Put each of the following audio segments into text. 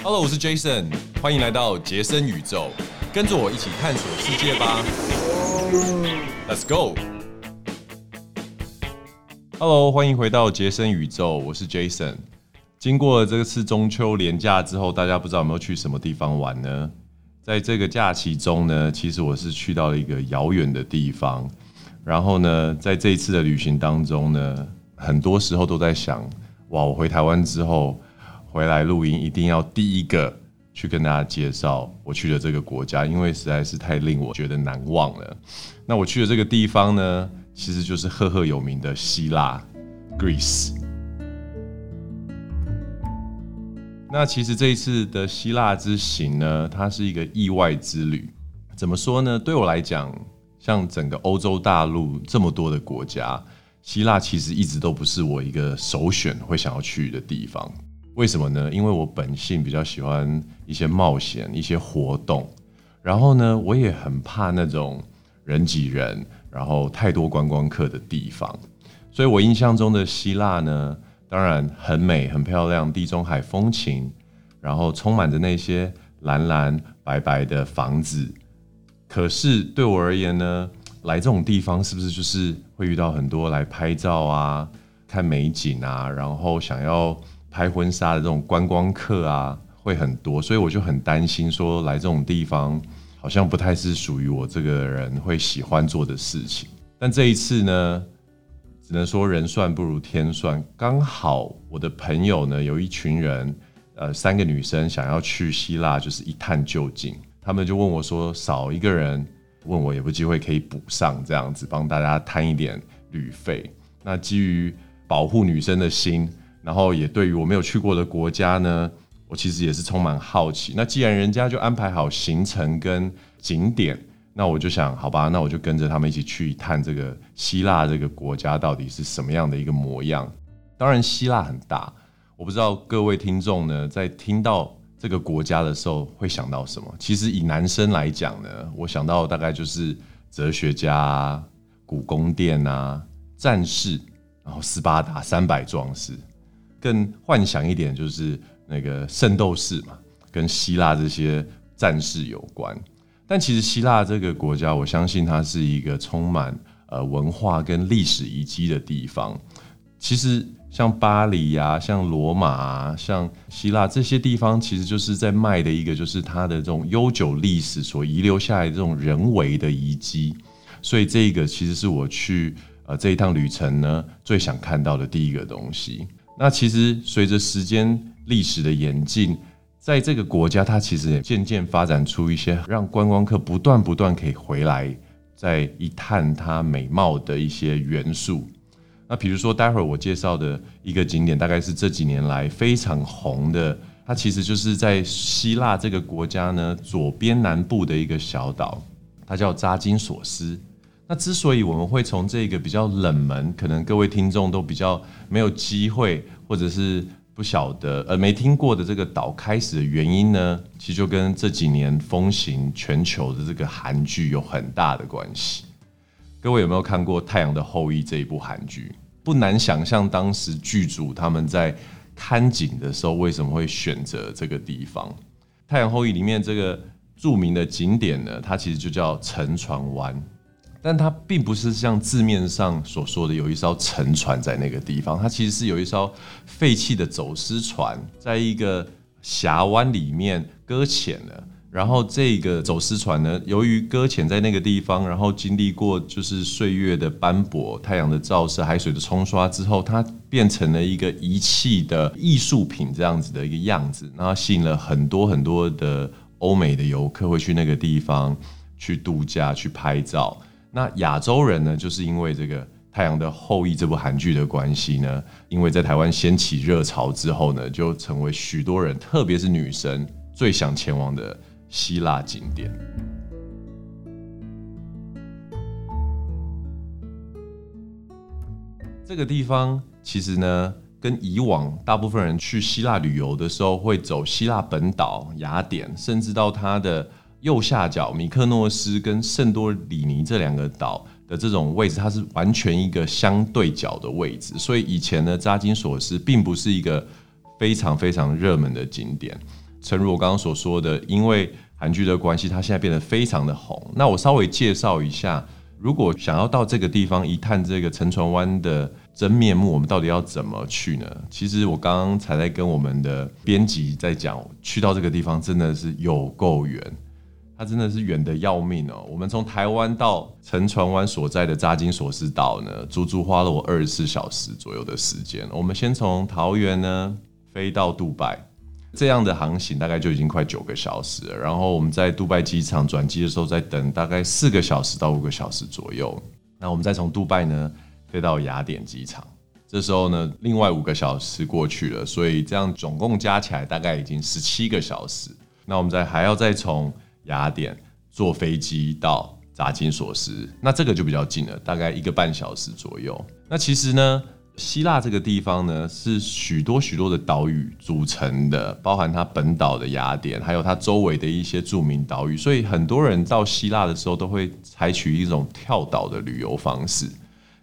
Hello，我是 Jason，欢迎来到杰森宇宙，跟着我一起探索世界吧。Let's go。Hello，欢迎回到杰森宇宙，我是 Jason。经过了这次中秋连假之后，大家不知道有没有去什么地方玩呢？在这个假期中呢，其实我是去到了一个遥远的地方。然后呢，在这一次的旅行当中呢，很多时候都在想，哇，我回台湾之后回来录音，一定要第一个去跟大家介绍我去的这个国家，因为实在是太令我觉得难忘了。那我去的这个地方呢，其实就是赫赫有名的希腊 （Greece）。那其实这一次的希腊之行呢，它是一个意外之旅。怎么说呢？对我来讲，像整个欧洲大陆这么多的国家，希腊其实一直都不是我一个首选会想要去的地方。为什么呢？因为我本性比较喜欢一些冒险、一些活动，然后呢，我也很怕那种人挤人，然后太多观光客的地方。所以我印象中的希腊呢。当然很美、很漂亮，地中海风情，然后充满着那些蓝蓝白白的房子。可是对我而言呢，来这种地方是不是就是会遇到很多来拍照啊、看美景啊，然后想要拍婚纱的这种观光客啊，会很多。所以我就很担心，说来这种地方好像不太是属于我这个人会喜欢做的事情。但这一次呢？只能说人算不如天算，刚好我的朋友呢有一群人，呃，三个女生想要去希腊，就是一探究竟。他们就问我说，少一个人，问我有没有机会可以补上，这样子帮大家摊一点旅费。那基于保护女生的心，然后也对于我没有去过的国家呢，我其实也是充满好奇。那既然人家就安排好行程跟景点。那我就想，好吧，那我就跟着他们一起去探这个希腊这个国家到底是什么样的一个模样。当然，希腊很大，我不知道各位听众呢，在听到这个国家的时候会想到什么。其实以男生来讲呢，我想到大概就是哲学家、古宫殿啊、战士，然后斯巴达三百壮士。更幻想一点，就是那个圣斗士嘛，跟希腊这些战士有关。但其实希腊这个国家，我相信它是一个充满呃文化跟历史遗迹的地方。其实像巴黎呀、像罗马、啊像希腊这些地方，其实就是在卖的一个，就是它的这种悠久历史所遗留下来这种人为的遗迹。所以这个其实是我去呃这一趟旅程呢最想看到的第一个东西。那其实随着时间历史的演进。在这个国家，它其实也渐渐发展出一些让观光客不断不断可以回来，再一探它美貌的一些元素。那比如说，待会儿我介绍的一个景点，大概是这几年来非常红的，它其实就是在希腊这个国家呢左边南部的一个小岛，它叫扎金索斯。那之所以我们会从这个比较冷门，可能各位听众都比较没有机会，或者是。不晓得呃没听过的这个岛开始的原因呢，其实就跟这几年风行全球的这个韩剧有很大的关系。各位有没有看过《太阳的后裔》这一部韩剧？不难想象当时剧组他们在看景的时候为什么会选择这个地方。《太阳后裔》里面这个著名的景点呢，它其实就叫沉船湾。但它并不是像字面上所说的有一艘沉船在那个地方，它其实是有一艘废弃的走私船，在一个峡湾里面搁浅了。然后这个走私船呢，由于搁浅在那个地方，然后经历过就是岁月的斑驳、太阳的照射、海水的冲刷之后，它变成了一个遗弃的艺术品这样子的一个样子，然后吸引了很多很多的欧美的游客会去那个地方去度假、去拍照。那亚洲人呢，就是因为这个《太阳的后裔》这部韩剧的关系呢，因为在台湾掀起热潮之后呢，就成为许多人，特别是女生最想前往的希腊景点。这个地方其实呢，跟以往大部分人去希腊旅游的时候，会走希腊本岛雅典，甚至到它的。右下角米克诺斯跟圣多里尼这两个岛的这种位置，它是完全一个相对角的位置，所以以前呢，扎金索斯并不是一个非常非常热门的景点。诚如我刚刚所说的，因为韩剧的关系，它现在变得非常的红。那我稍微介绍一下，如果想要到这个地方一探这个沉船湾的真面目，我们到底要怎么去呢？其实我刚刚才在跟我们的编辑在讲，去到这个地方真的是有够远。它真的是远的要命哦！我们从台湾到沉船湾所在的扎金索斯岛呢，足足花了我二十四小时左右的时间。我们先从桃园呢飞到杜拜，这样的航行大概就已经快九个小时了。然后我们在杜拜机场转机的时候，再等大概四个小时到五个小时左右。那我们再从杜拜呢飞到雅典机场，这时候呢另外五个小时过去了，所以这样总共加起来大概已经十七个小时。那我们再还要再从雅典坐飞机到扎金索斯，那这个就比较近了，大概一个半小时左右。那其实呢，希腊这个地方呢是许多许多的岛屿组成的，包含它本岛的雅典，还有它周围的一些著名岛屿。所以很多人到希腊的时候都会采取一种跳岛的旅游方式。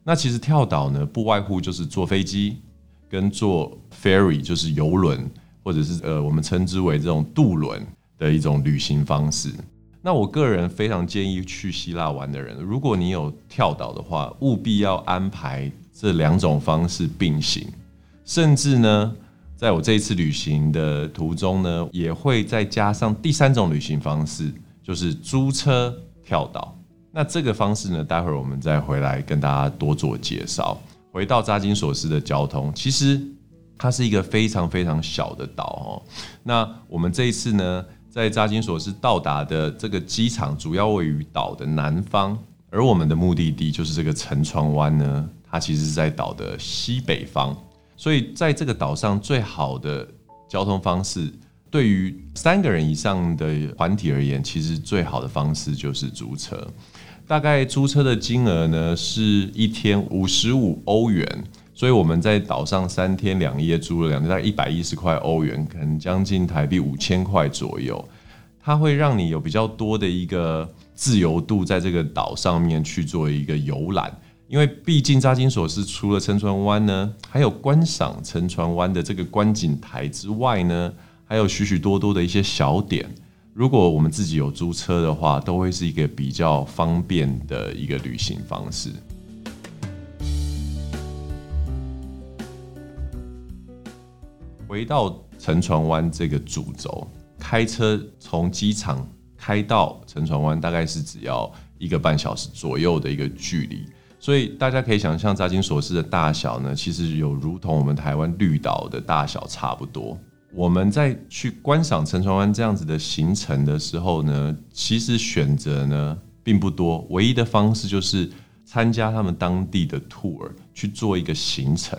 那其实跳岛呢，不外乎就是坐飞机跟坐 ferry，就是游轮，或者是呃我们称之为这种渡轮。的一种旅行方式。那我个人非常建议去希腊玩的人，如果你有跳岛的话，务必要安排这两种方式并行。甚至呢，在我这一次旅行的途中呢，也会再加上第三种旅行方式，就是租车跳岛。那这个方式呢，待会儿我们再回来跟大家多做介绍。回到扎金索斯的交通，其实它是一个非常非常小的岛哦。那我们这一次呢？在扎金索斯到达的这个机场，主要位于岛的南方，而我们的目的地就是这个沉船湾呢，它其实是在岛的西北方。所以在这个岛上，最好的交通方式，对于三个人以上的团体而言，其实最好的方式就是租车。大概租车的金额呢，是一天五十五欧元。所以我们在岛上三天两夜租了两天，大概一百一十块欧元，可能将近台币五千块左右。它会让你有比较多的一个自由度，在这个岛上面去做一个游览。因为毕竟扎金索斯除了沉船湾呢，还有观赏沉船湾的这个观景台之外呢，还有许许多多的一些小点。如果我们自己有租车的话，都会是一个比较方便的一个旅行方式。回到沉船湾这个主轴，开车从机场开到沉船湾，大概是只要一个半小时左右的一个距离。所以大家可以想象，扎金索斯的大小呢，其实有如同我们台湾绿岛的大小差不多。我们在去观赏沉船湾这样子的行程的时候呢，其实选择呢并不多，唯一的方式就是参加他们当地的 tour 去做一个行程。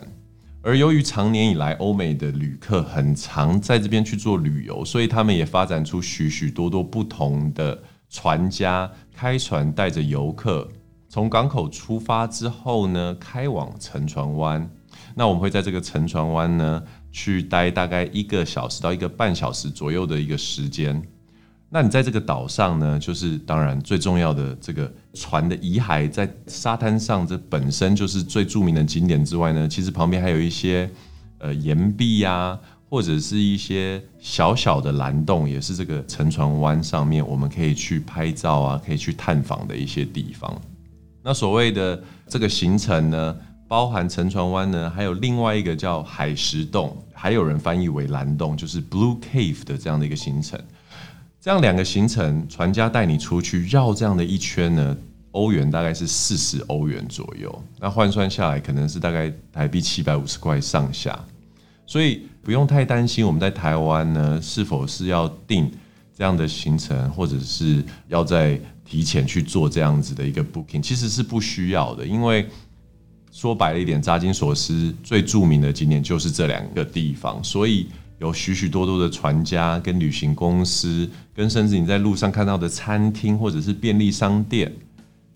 而由于长年以来欧美的旅客很常在这边去做旅游，所以他们也发展出许许多多不同的船家开船带着游客从港口出发之后呢，开往沉船湾。那我们会在这个沉船湾呢去待大概一个小时到一个半小时左右的一个时间。那你在这个岛上呢，就是当然最重要的这个船的遗骸在沙滩上，这本身就是最著名的景点之外呢，其实旁边还有一些呃岩壁呀，或者是一些小小的蓝洞，也是这个沉船湾上面我们可以去拍照啊，可以去探访的一些地方。那所谓的这个行程呢，包含沉船湾呢，还有另外一个叫海石洞，还有人翻译为蓝洞，就是 Blue Cave 的这样的一个行程。这样两个行程，船家带你出去绕这样的一圈呢，欧元大概是四十欧元左右，那换算下来可能是大概台币七百五十块上下，所以不用太担心我们在台湾呢是否是要订这样的行程，或者是要在提前去做这样子的一个 booking，其实是不需要的，因为说白了一点，扎金索斯最著名的景点就是这两个地方，所以。有许许多多的船家跟旅行公司，跟甚至你在路上看到的餐厅或者是便利商店，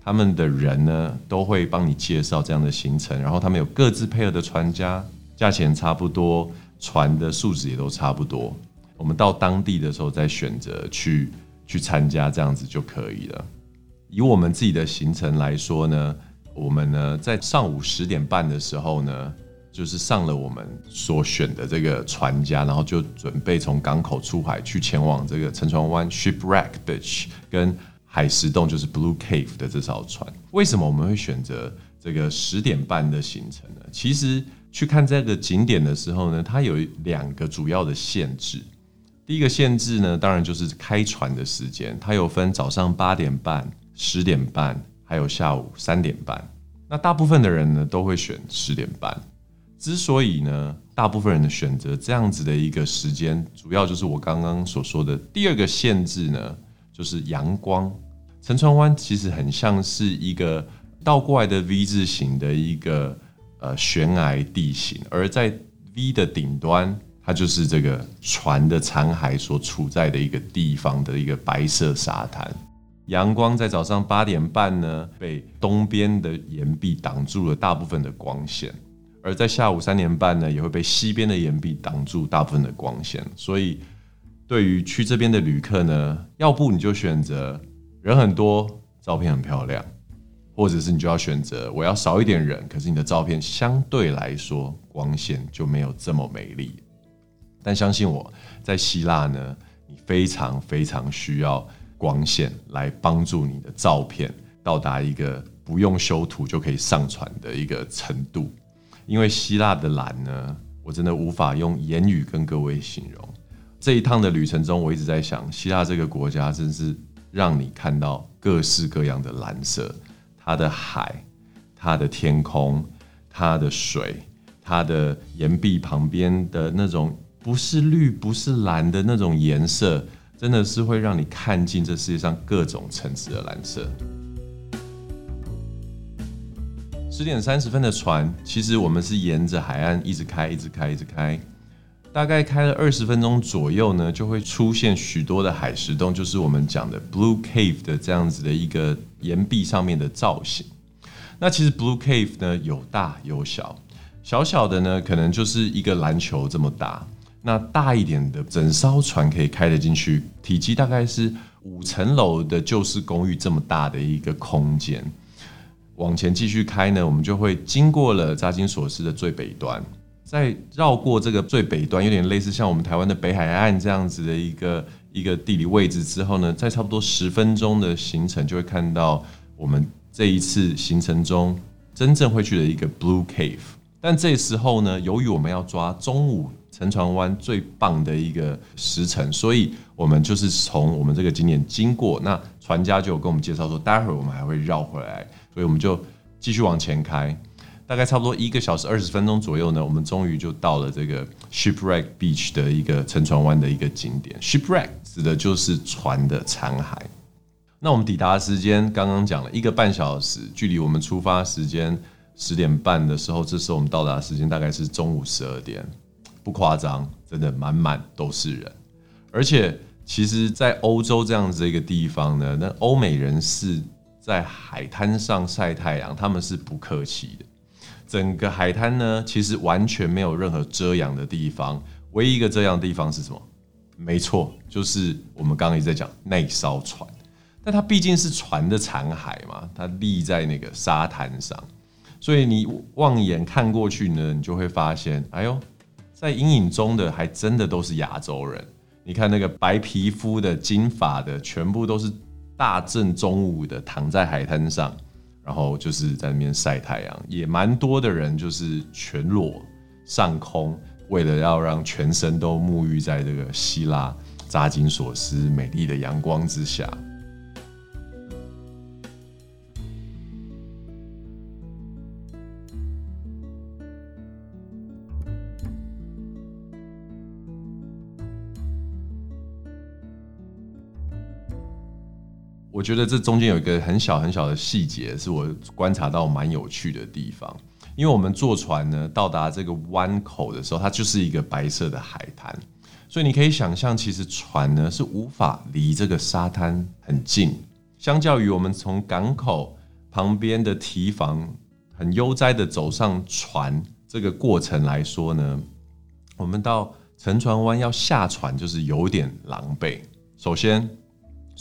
他们的人呢都会帮你介绍这样的行程，然后他们有各自配合的船家，价钱差不多，船的素质也都差不多。我们到当地的时候再选择去去参加，这样子就可以了。以我们自己的行程来说呢，我们呢在上午十点半的时候呢。就是上了我们所选的这个船家，然后就准备从港口出海去前往这个沉船湾 Shipwreck Beach 跟海石洞，就是 Blue Cave 的这艘船。为什么我们会选择这个十点半的行程呢？其实去看这个景点的时候呢，它有两个主要的限制。第一个限制呢，当然就是开船的时间，它有分早上八点半、十点半，还有下午三点半。那大部分的人呢，都会选十点半。之所以呢，大部分人的选择这样子的一个时间，主要就是我刚刚所说的第二个限制呢，就是阳光。沉船湾其实很像是一个倒过来的 V 字形的一个呃悬崖地形，而在 V 的顶端。它就是这个船的残骸所处在的一个地方的一个白色沙滩。阳光在早上八点半呢，被东边的岩壁挡住了大部分的光线；而在下午三点半呢，也会被西边的岩壁挡住大部分的光线。所以，对于去这边的旅客呢，要不你就选择人很多，照片很漂亮；或者是你就要选择我要少一点人，可是你的照片相对来说光线就没有这么美丽。但相信我，在希腊呢，你非常非常需要光线来帮助你的照片到达一个不用修图就可以上传的一个程度。因为希腊的蓝呢，我真的无法用言语跟各位形容。这一趟的旅程中，我一直在想，希腊这个国家真是让你看到各式各样的蓝色，它的海、它的天空、它的水、它的岩壁旁边的那种。不是绿，不是蓝的那种颜色，真的是会让你看尽这世界上各种层次的蓝色。十点三十分的船，其实我们是沿着海岸一直开，一直开，一直开，大概开了二十分钟左右呢，就会出现许多的海石洞，就是我们讲的 Blue Cave 的这样子的一个岩壁上面的造型。那其实 Blue Cave 呢有大有小，小小的呢可能就是一个篮球这么大。那大一点的整艘船可以开得进去，体积大概是五层楼的旧式公寓这么大的一个空间。往前继续开呢，我们就会经过了扎金索斯的最北端，再绕过这个最北端，有点类似像我们台湾的北海岸这样子的一个一个地理位置之后呢，在差不多十分钟的行程就会看到我们这一次行程中真正会去的一个 Blue Cave。但这时候呢，由于我们要抓中午。沉船湾最棒的一个时辰，所以我们就是从我们这个景点经过。那船家就有跟我们介绍说，待会儿我们还会绕回来，所以我们就继续往前开。大概差不多一个小时二十分钟左右呢，我们终于就到了这个 Shipwreck Beach 的一个沉船湾的一个景点。Shipwreck 指的就是船的残骸。那我们抵达的时间刚刚讲了一个半小时，距离我们出发时间十点半的时候，这时候我们到达时间大概是中午十二点。不夸张，真的满满都是人，而且其实，在欧洲这样子一个地方呢，那欧美人士在海滩上晒太阳，他们是不客气的。整个海滩呢，其实完全没有任何遮阳的地方，唯一一个遮阳的地方是什么？没错，就是我们刚刚一直在讲那艘船，但它毕竟是船的残骸嘛，它立在那个沙滩上，所以你望眼看过去呢，你就会发现，哎呦。在阴影中的还真的都是亚洲人，你看那个白皮肤的、金发的，全部都是大正中午的躺在海滩上，然后就是在那边晒太阳，也蛮多的人就是全裸上空，为了要让全身都沐浴在这个希腊扎金索斯美丽的阳光之下。我觉得这中间有一个很小很小的细节，是我观察到蛮有趣的地方。因为我们坐船呢，到达这个湾口的时候，它就是一个白色的海滩，所以你可以想象，其实船呢是无法离这个沙滩很近。相较于我们从港口旁边的堤防很悠哉的走上船这个过程来说呢，我们到沉船湾要下船就是有点狼狈。首先。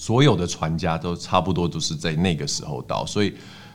所有的船家都差不多都是在那个时候到，所以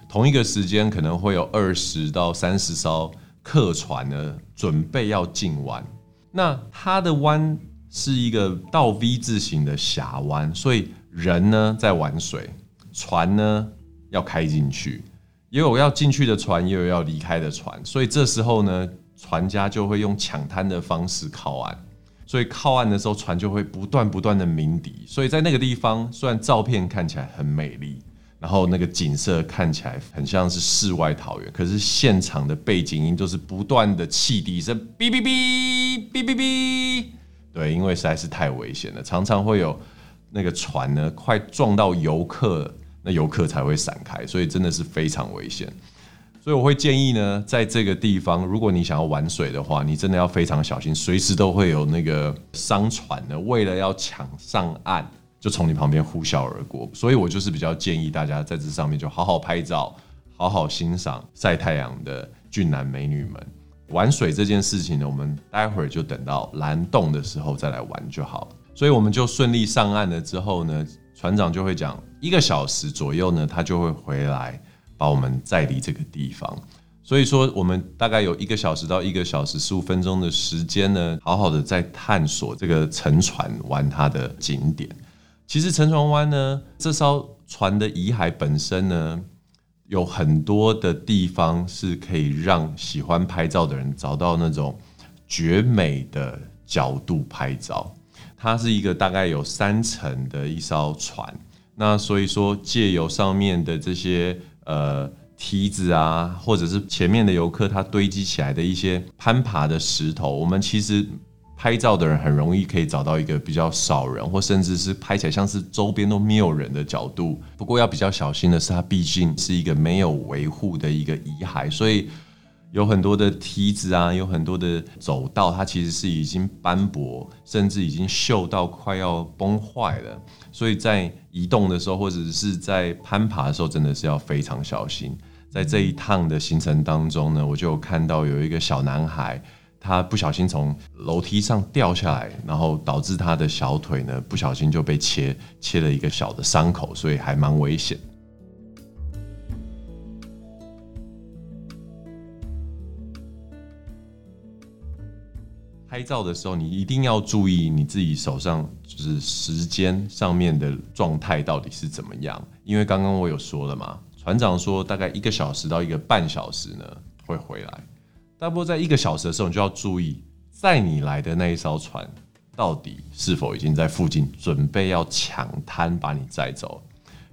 同一个时间可能会有二十到三十艘客船呢准备要进湾。那它的湾是一个倒 V 字形的峡湾，所以人呢在玩水，船呢要开进去，也有要进去的船，也有要离开的船，所以这时候呢，船家就会用抢滩的方式靠岸。所以靠岸的时候，船就会不断不断的鸣笛。所以在那个地方，虽然照片看起来很美丽，然后那个景色看起来很像是世外桃源，可是现场的背景音就是不断的汽笛声，哔哔哔哔哔哔。对，因为实在是太危险了，常常会有那个船呢快撞到游客，那游客才会闪开，所以真的是非常危险。所以我会建议呢，在这个地方，如果你想要玩水的话，你真的要非常小心，随时都会有那个商船呢，为了要抢上岸，就从你旁边呼啸而过。所以我就是比较建议大家在这上面就好好拍照，好好欣赏晒太阳的俊男美女们。玩水这件事情呢，我们待会儿就等到蓝洞的时候再来玩就好了。所以我们就顺利上岸了之后呢，船长就会讲一个小时左右呢，他就会回来。把我们载离这个地方，所以说我们大概有一个小时到一个小时十五分钟的时间呢，好好的在探索这个沉船湾它的景点。其实沉船湾呢，这艘船的遗骸本身呢，有很多的地方是可以让喜欢拍照的人找到那种绝美的角度拍照。它是一个大概有三层的一艘船，那所以说借由上面的这些。呃，梯子啊，或者是前面的游客他堆积起来的一些攀爬的石头，我们其实拍照的人很容易可以找到一个比较少人，或甚至是拍起来像是周边都没有人的角度。不过要比较小心的是，它毕竟是一个没有维护的一个遗骸，所以有很多的梯子啊，有很多的走道，它其实是已经斑驳，甚至已经锈到快要崩坏了。所以在移动的时候，或者是在攀爬的时候，真的是要非常小心。在这一趟的行程当中呢，我就看到有一个小男孩，他不小心从楼梯上掉下来，然后导致他的小腿呢不小心就被切切了一个小的伤口，所以还蛮危险。拍照的时候，你一定要注意你自己手上就是时间上面的状态到底是怎么样。因为刚刚我有说了嘛，船长说大概一个小时到一个半小时呢会回来。大不在一个小时的时候，你就要注意载你来的那一艘船到底是否已经在附近准备要抢滩把你载走。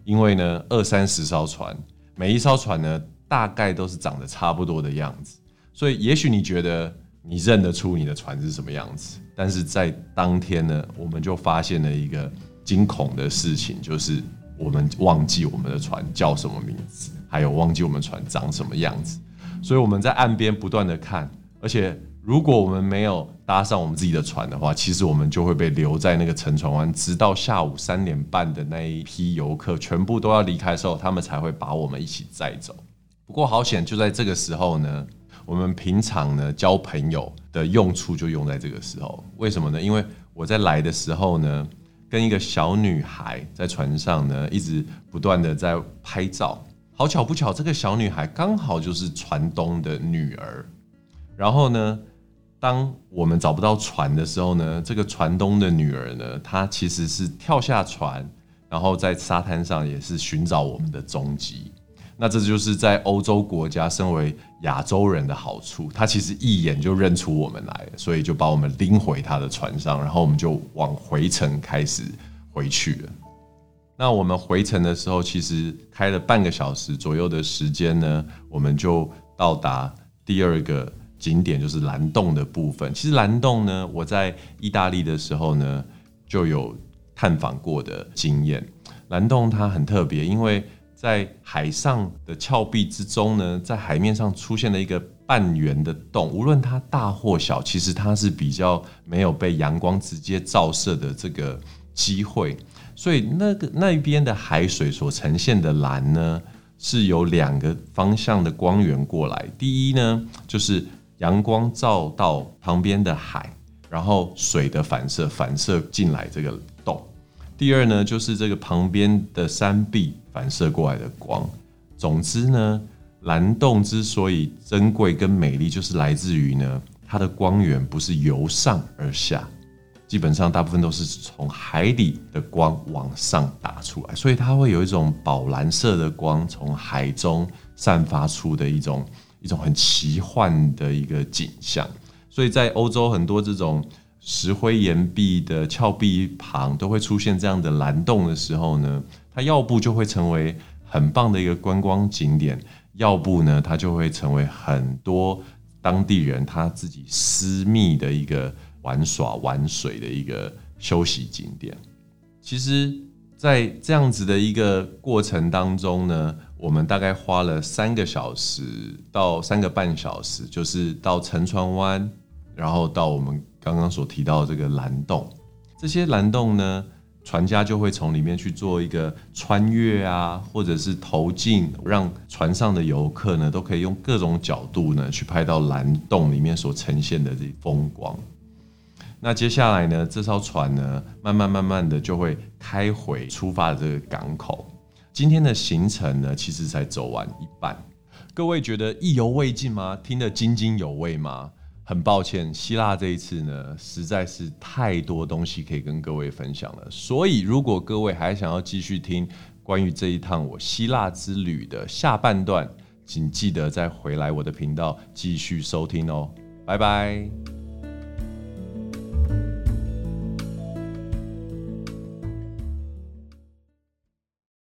因为呢，二三十艘船，每一艘船呢大概都是长得差不多的样子，所以也许你觉得。你认得出你的船是什么样子，但是在当天呢，我们就发现了一个惊恐的事情，就是我们忘记我们的船叫什么名字，还有忘记我们船长什么样子。所以我们在岸边不断的看，而且如果我们没有搭上我们自己的船的话，其实我们就会被留在那个沉船湾，直到下午三点半的那一批游客全部都要离开的时候，他们才会把我们一起载走。不过好险，就在这个时候呢。我们平常呢交朋友的用处就用在这个时候，为什么呢？因为我在来的时候呢，跟一个小女孩在船上呢，一直不断的在拍照。好巧不巧，这个小女孩刚好就是船东的女儿。然后呢，当我们找不到船的时候呢，这个船东的女儿呢，她其实是跳下船，然后在沙滩上也是寻找我们的踪迹。那这就是在欧洲国家，身为亚洲人的好处，他其实一眼就认出我们来，所以就把我们拎回他的船上，然后我们就往回程开始回去了。那我们回程的时候，其实开了半个小时左右的时间呢，我们就到达第二个景点，就是蓝洞的部分。其实蓝洞呢，我在意大利的时候呢，就有探访过的经验。蓝洞它很特别，因为在海上的峭壁之中呢，在海面上出现了一个半圆的洞，无论它大或小，其实它是比较没有被阳光直接照射的这个机会，所以那个那一边的海水所呈现的蓝呢，是有两个方向的光源过来。第一呢，就是阳光照到旁边的海，然后水的反射反射进来这个洞。第二呢，就是这个旁边的山壁反射过来的光。总之呢，蓝洞之所以珍贵跟美丽，就是来自于呢，它的光源不是由上而下，基本上大部分都是从海底的光往上打出来，所以它会有一种宝蓝色的光从海中散发出的一种一种很奇幻的一个景象。所以在欧洲很多这种石灰岩壁的峭壁旁都会出现这样的蓝洞的时候呢，它要不就会成为很棒的一个观光景点。要不呢，它就会成为很多当地人他自己私密的一个玩耍玩水的一个休息景点。其实，在这样子的一个过程当中呢，我们大概花了三个小时到三个半小时，就是到沉船湾，然后到我们刚刚所提到的这个蓝洞。这些蓝洞呢。船家就会从里面去做一个穿越啊，或者是投镜，让船上的游客呢都可以用各种角度呢去拍到蓝洞里面所呈现的这风光。那接下来呢，这艘船呢慢慢慢慢的就会开回出发的这个港口。今天的行程呢，其实才走完一半。各位觉得意犹未尽吗？听得津津有味吗？很抱歉，希腊这一次呢，实在是太多东西可以跟各位分享了。所以，如果各位还想要继续听关于这一趟我希腊之旅的下半段，请记得再回来我的频道继续收听哦。拜拜。